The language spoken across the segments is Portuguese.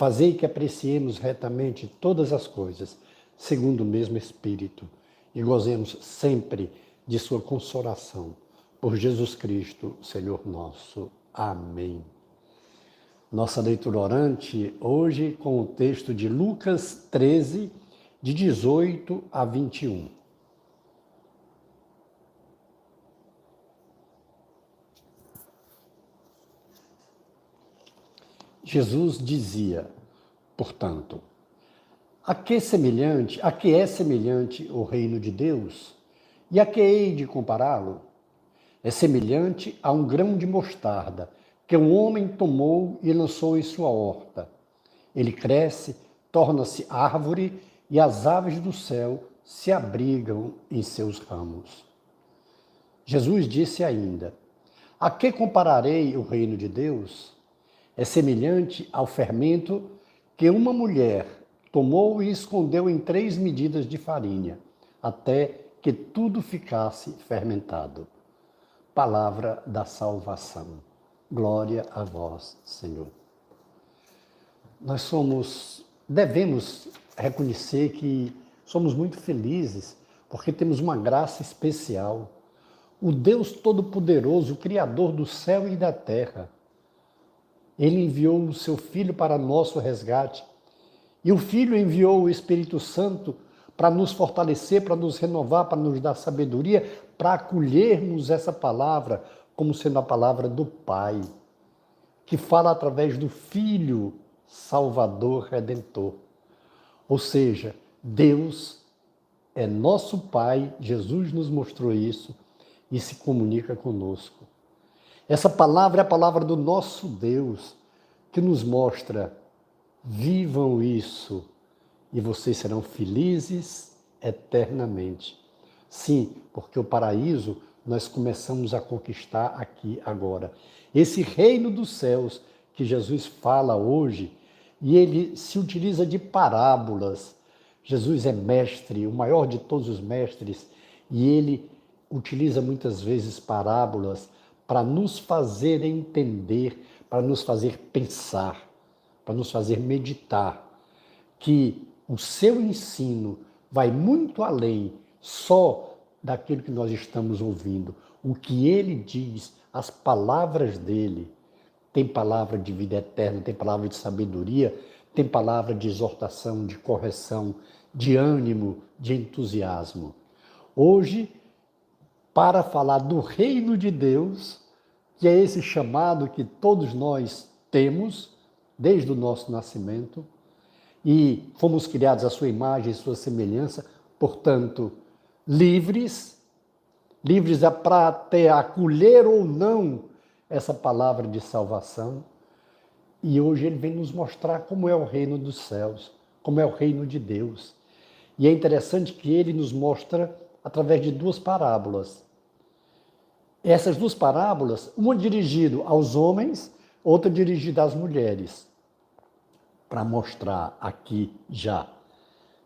Fazei que apreciemos retamente todas as coisas, segundo o mesmo Espírito, e gozemos sempre de Sua consolação. Por Jesus Cristo, Senhor nosso. Amém. Nossa leitura orante hoje com o texto de Lucas 13, de 18 a 21. Jesus dizia, portanto, a que semelhante, a que é semelhante o reino de Deus? E a que hei de compará-lo? É semelhante a um grão de mostarda que um homem tomou e lançou em sua horta. Ele cresce, torna-se árvore e as aves do céu se abrigam em seus ramos. Jesus disse ainda: A que compararei o reino de Deus? É semelhante ao fermento que uma mulher tomou e escondeu em três medidas de farinha, até que tudo ficasse fermentado. Palavra da salvação. Glória a vós, Senhor. Nós somos, devemos reconhecer que somos muito felizes porque temos uma graça especial. O Deus Todo-Poderoso, Criador do céu e da terra, ele enviou o seu Filho para nosso resgate. E o Filho enviou o Espírito Santo para nos fortalecer, para nos renovar, para nos dar sabedoria, para acolhermos essa palavra como sendo a palavra do Pai, que fala através do Filho Salvador Redentor. Ou seja, Deus é nosso Pai, Jesus nos mostrou isso e se comunica conosco. Essa palavra é a palavra do nosso Deus, que nos mostra: vivam isso e vocês serão felizes eternamente. Sim, porque o paraíso nós começamos a conquistar aqui agora. Esse reino dos céus que Jesus fala hoje, e ele se utiliza de parábolas. Jesus é mestre, o maior de todos os mestres, e ele utiliza muitas vezes parábolas para nos fazer entender, para nos fazer pensar, para nos fazer meditar que o seu ensino vai muito além só daquilo que nós estamos ouvindo. O que ele diz, as palavras dele, tem palavra de vida eterna, tem palavra de sabedoria, tem palavra de exortação, de correção, de ânimo, de entusiasmo. Hoje para falar do reino de Deus, que é esse chamado que todos nós temos desde o nosso nascimento e fomos criados à sua imagem e sua semelhança, portanto, livres, livres para até acolher ou não essa palavra de salvação. E hoje ele vem nos mostrar como é o reino dos céus, como é o reino de Deus. E é interessante que ele nos mostra através de duas parábolas. Essas duas parábolas, uma dirigida aos homens, outra dirigida às mulheres, para mostrar aqui já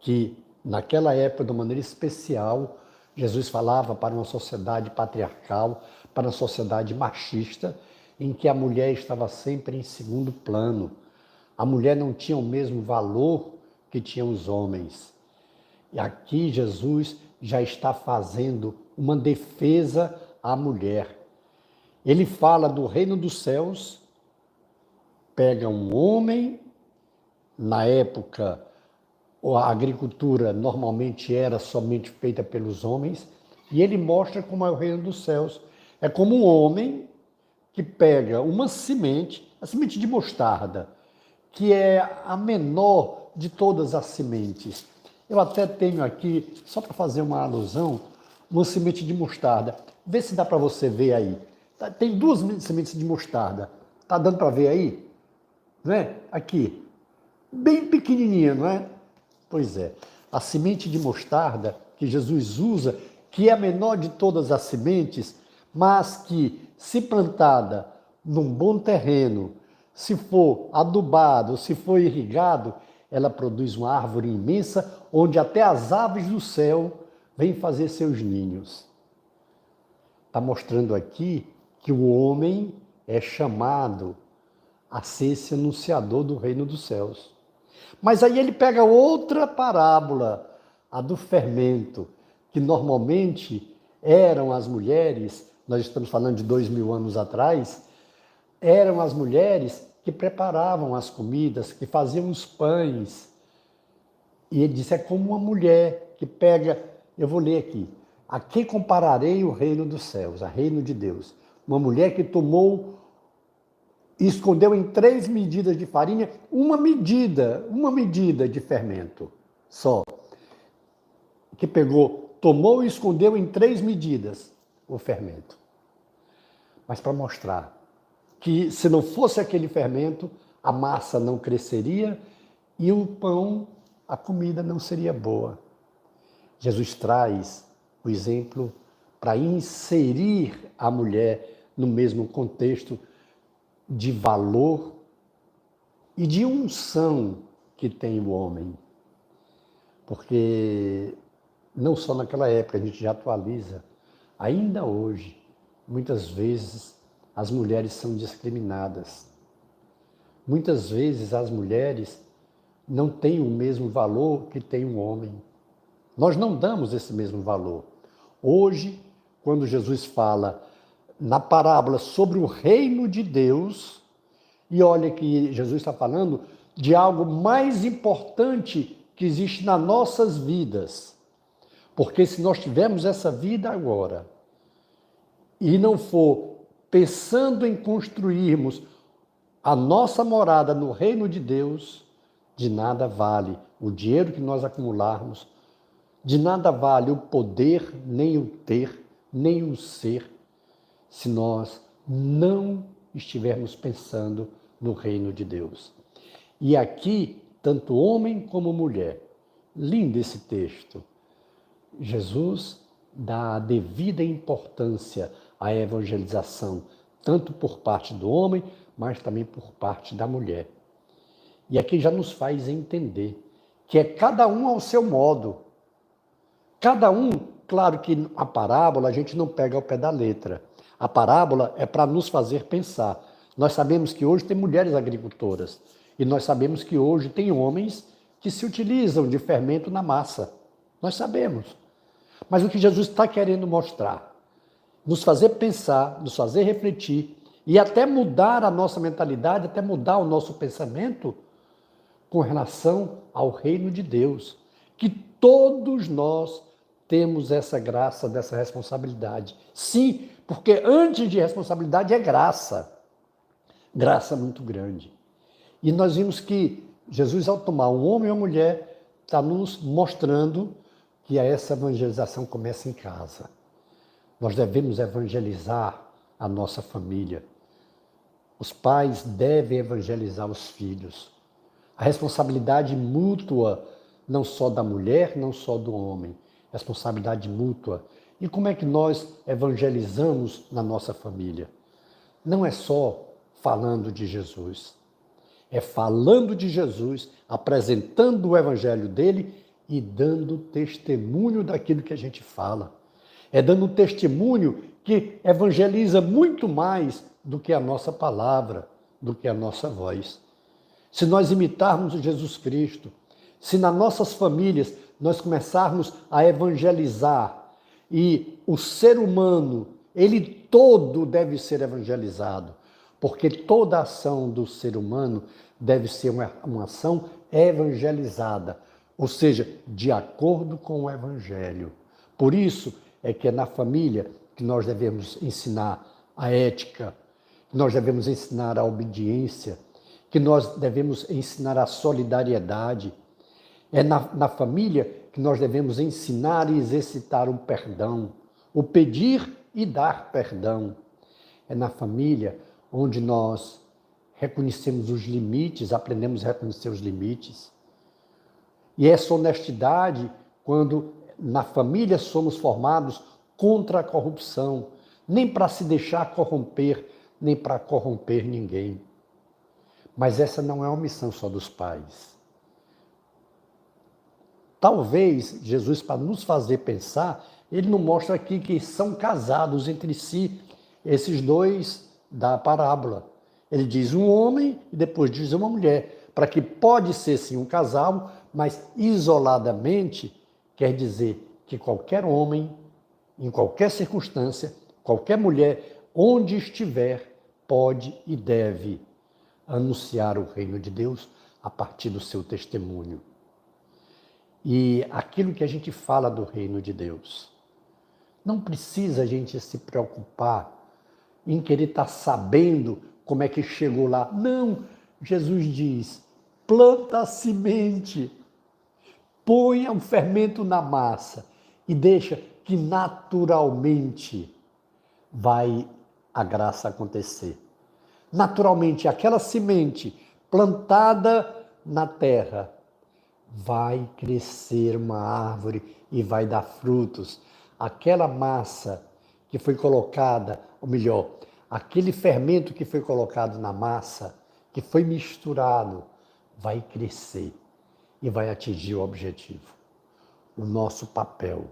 que naquela época, de maneira especial, Jesus falava para uma sociedade patriarcal, para uma sociedade machista, em que a mulher estava sempre em segundo plano. A mulher não tinha o mesmo valor que tinham os homens. E aqui Jesus já está fazendo uma defesa à mulher. Ele fala do reino dos céus, pega um homem, na época a agricultura normalmente era somente feita pelos homens, e ele mostra como é o reino dos céus. É como um homem que pega uma semente, a semente de mostarda, que é a menor de todas as sementes. Eu até tenho aqui, só para fazer uma alusão, uma semente de mostarda. Vê se dá para você ver aí. Tá, tem duas sementes de mostarda. Tá dando para ver aí? Né? Aqui. Bem pequenininha, não é? Pois é, a semente de mostarda que Jesus usa, que é a menor de todas as sementes, mas que, se plantada num bom terreno, se for adubado, se for irrigado, ela produz uma árvore imensa, onde até as aves do céu vêm fazer seus ninhos. Está mostrando aqui que o homem é chamado a ser esse anunciador do reino dos céus. Mas aí ele pega outra parábola, a do fermento, que normalmente eram as mulheres, nós estamos falando de dois mil anos atrás, eram as mulheres que preparavam as comidas, que faziam os pães. E ele disse: é como uma mulher que pega, eu vou ler aqui, a quem compararei o reino dos céus, a reino de Deus? Uma mulher que tomou e escondeu em três medidas de farinha uma medida, uma medida de fermento só. Que pegou, tomou e escondeu em três medidas o fermento. Mas para mostrar que se não fosse aquele fermento, a massa não cresceria e o pão, a comida não seria boa. Jesus traz o exemplo para inserir a mulher no mesmo contexto de valor e de unção que tem o homem. Porque não só naquela época, a gente já atualiza, ainda hoje, muitas vezes as mulheres são discriminadas. Muitas vezes as mulheres não têm o mesmo valor que tem o homem. Nós não damos esse mesmo valor. Hoje, quando Jesus fala na parábola sobre o reino de Deus, e olha que Jesus está falando de algo mais importante que existe nas nossas vidas. Porque se nós tivermos essa vida agora e não for pensando em construirmos a nossa morada no reino de Deus, de nada vale o dinheiro que nós acumularmos, de nada vale o poder, nem o ter, nem o ser, se nós não estivermos pensando no reino de Deus. E aqui, tanto homem como mulher, lindo esse texto. Jesus dá a devida importância à evangelização, tanto por parte do homem, mas também por parte da mulher. E aqui já nos faz entender que é cada um ao seu modo. Cada um, claro que a parábola a gente não pega ao pé da letra. A parábola é para nos fazer pensar. Nós sabemos que hoje tem mulheres agricultoras e nós sabemos que hoje tem homens que se utilizam de fermento na massa. Nós sabemos. Mas o que Jesus está querendo mostrar? Nos fazer pensar, nos fazer refletir e até mudar a nossa mentalidade, até mudar o nosso pensamento com relação ao reino de Deus. Que todos nós temos essa graça, dessa responsabilidade. Sim, porque antes de responsabilidade é graça. Graça muito grande. E nós vimos que Jesus, ao tomar um homem e uma mulher, está nos mostrando que essa evangelização começa em casa. Nós devemos evangelizar a nossa família. Os pais devem evangelizar os filhos. A responsabilidade mútua, não só da mulher, não só do homem, responsabilidade mútua e como é que nós evangelizamos na nossa família? Não é só falando de Jesus, é falando de Jesus, apresentando o evangelho dele e dando testemunho daquilo que a gente fala. É dando testemunho que evangeliza muito mais do que a nossa palavra, do que a nossa voz. Se nós imitarmos Jesus Cristo, se nas nossas famílias nós começarmos a evangelizar e o ser humano, ele todo deve ser evangelizado, porque toda ação do ser humano deve ser uma, uma ação evangelizada, ou seja, de acordo com o evangelho. Por isso é que é na família que nós devemos ensinar a ética, que nós devemos ensinar a obediência, que nós devemos ensinar a solidariedade. É na, na família que nós devemos ensinar e exercitar o perdão, o pedir e dar perdão. É na família onde nós reconhecemos os limites, aprendemos a reconhecer os limites. E essa honestidade, quando na família somos formados contra a corrupção, nem para se deixar corromper, nem para corromper ninguém. Mas essa não é uma missão só dos pais. Talvez Jesus, para nos fazer pensar, ele não mostra aqui que são casados entre si esses dois da parábola. Ele diz um homem e depois diz uma mulher, para que pode ser sim um casal, mas isoladamente quer dizer que qualquer homem, em qualquer circunstância, qualquer mulher, onde estiver, pode e deve anunciar o reino de Deus a partir do seu testemunho. E aquilo que a gente fala do reino de Deus, não precisa a gente se preocupar em querer estar sabendo como é que chegou lá. Não, Jesus diz: planta a semente, ponha um fermento na massa e deixa que naturalmente vai a graça acontecer. Naturalmente, aquela semente plantada na terra vai crescer uma árvore e vai dar frutos. Aquela massa que foi colocada, ou melhor, aquele fermento que foi colocado na massa, que foi misturado, vai crescer e vai atingir o objetivo. O nosso papel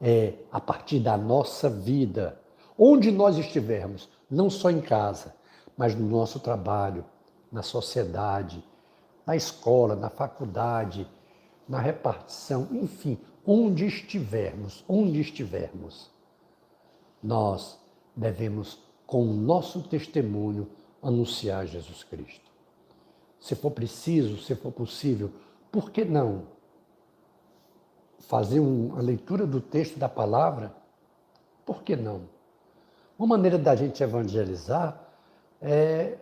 é, a partir da nossa vida, onde nós estivermos, não só em casa, mas no nosso trabalho, na sociedade, na escola, na faculdade, na repartição, enfim, onde estivermos, onde estivermos, nós devemos com o nosso testemunho, anunciar Jesus Cristo. Se for preciso, se for possível, por que não fazer uma leitura do texto da palavra? Por que não? Uma maneira da gente evangelizar é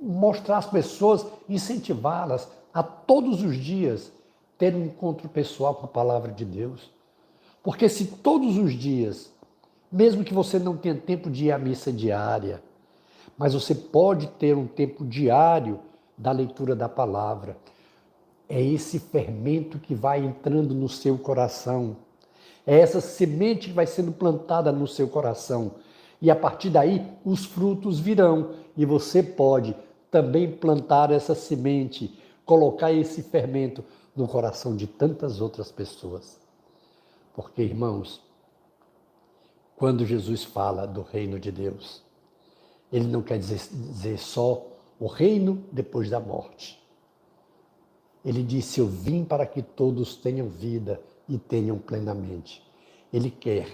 mostrar às pessoas, incentivá-las a todos os dias ter um encontro pessoal com a palavra de Deus. Porque se todos os dias mesmo que você não tenha tempo de ir à missa diária, mas você pode ter um tempo diário da leitura da palavra. É esse fermento que vai entrando no seu coração. É essa semente que vai sendo plantada no seu coração. E a partir daí, os frutos virão. E você pode também plantar essa semente, colocar esse fermento no coração de tantas outras pessoas. Porque, irmãos, quando Jesus fala do reino de Deus. Ele não quer dizer, dizer só o reino depois da morte. Ele disse: Eu vim para que todos tenham vida e tenham plenamente. Ele quer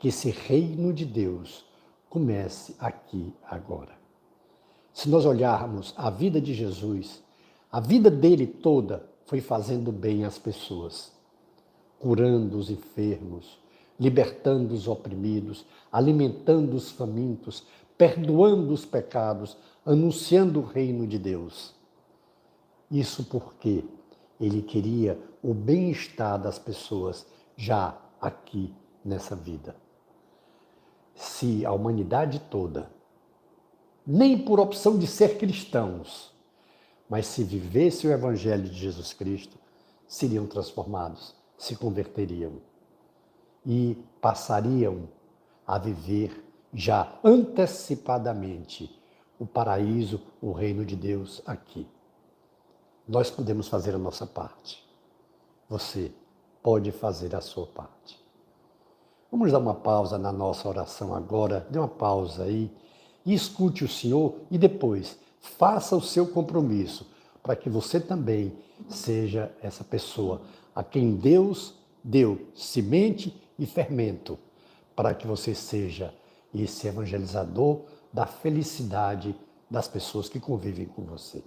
que esse reino de Deus comece aqui agora. Se nós olharmos a vida de Jesus, a vida dele toda foi fazendo bem às pessoas, curando os enfermos, libertando os oprimidos, alimentando os famintos, perdoando os pecados, anunciando o reino de Deus. Isso porque ele queria o bem-estar das pessoas já aqui nessa vida. Se a humanidade toda, nem por opção de ser cristãos, mas se vivesse o Evangelho de Jesus Cristo, seriam transformados, se converteriam e passariam a viver já antecipadamente o paraíso, o reino de Deus aqui. Nós podemos fazer a nossa parte. Você pode fazer a sua parte. Vamos dar uma pausa na nossa oração agora, dê uma pausa aí e escute o Senhor e depois faça o seu compromisso para que você também seja essa pessoa a quem Deus deu semente e fermento para que você seja esse evangelizador da felicidade das pessoas que convivem com você.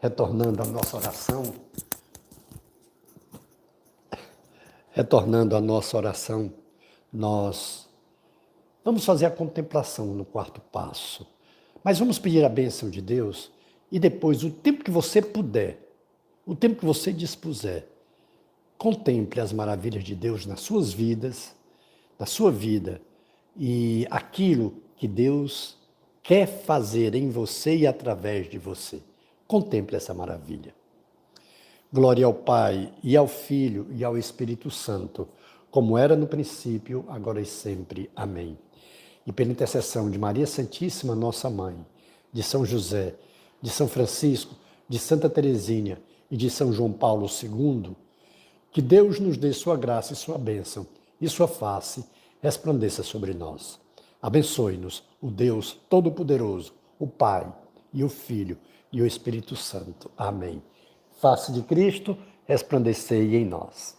Retornando à nossa oração, retornando à nossa oração, nós vamos fazer a contemplação no quarto passo mas vamos pedir a bênção de Deus e depois, o tempo que você puder, o tempo que você dispuser, contemple as maravilhas de Deus nas suas vidas, na sua vida e aquilo que Deus quer fazer em você e através de você. Contemple essa maravilha. Glória ao Pai, e ao Filho, e ao Espírito Santo, como era no princípio, agora e sempre. Amém. E pela intercessão de Maria Santíssima, nossa mãe, de São José, de São Francisco, de Santa Teresinha e de São João Paulo II, que Deus nos dê sua graça e sua bênção, e sua face resplandeça sobre nós. Abençoe-nos o Deus Todo-Poderoso, o Pai e o Filho e o Espírito Santo. Amém. Face de Cristo, resplandecei em nós.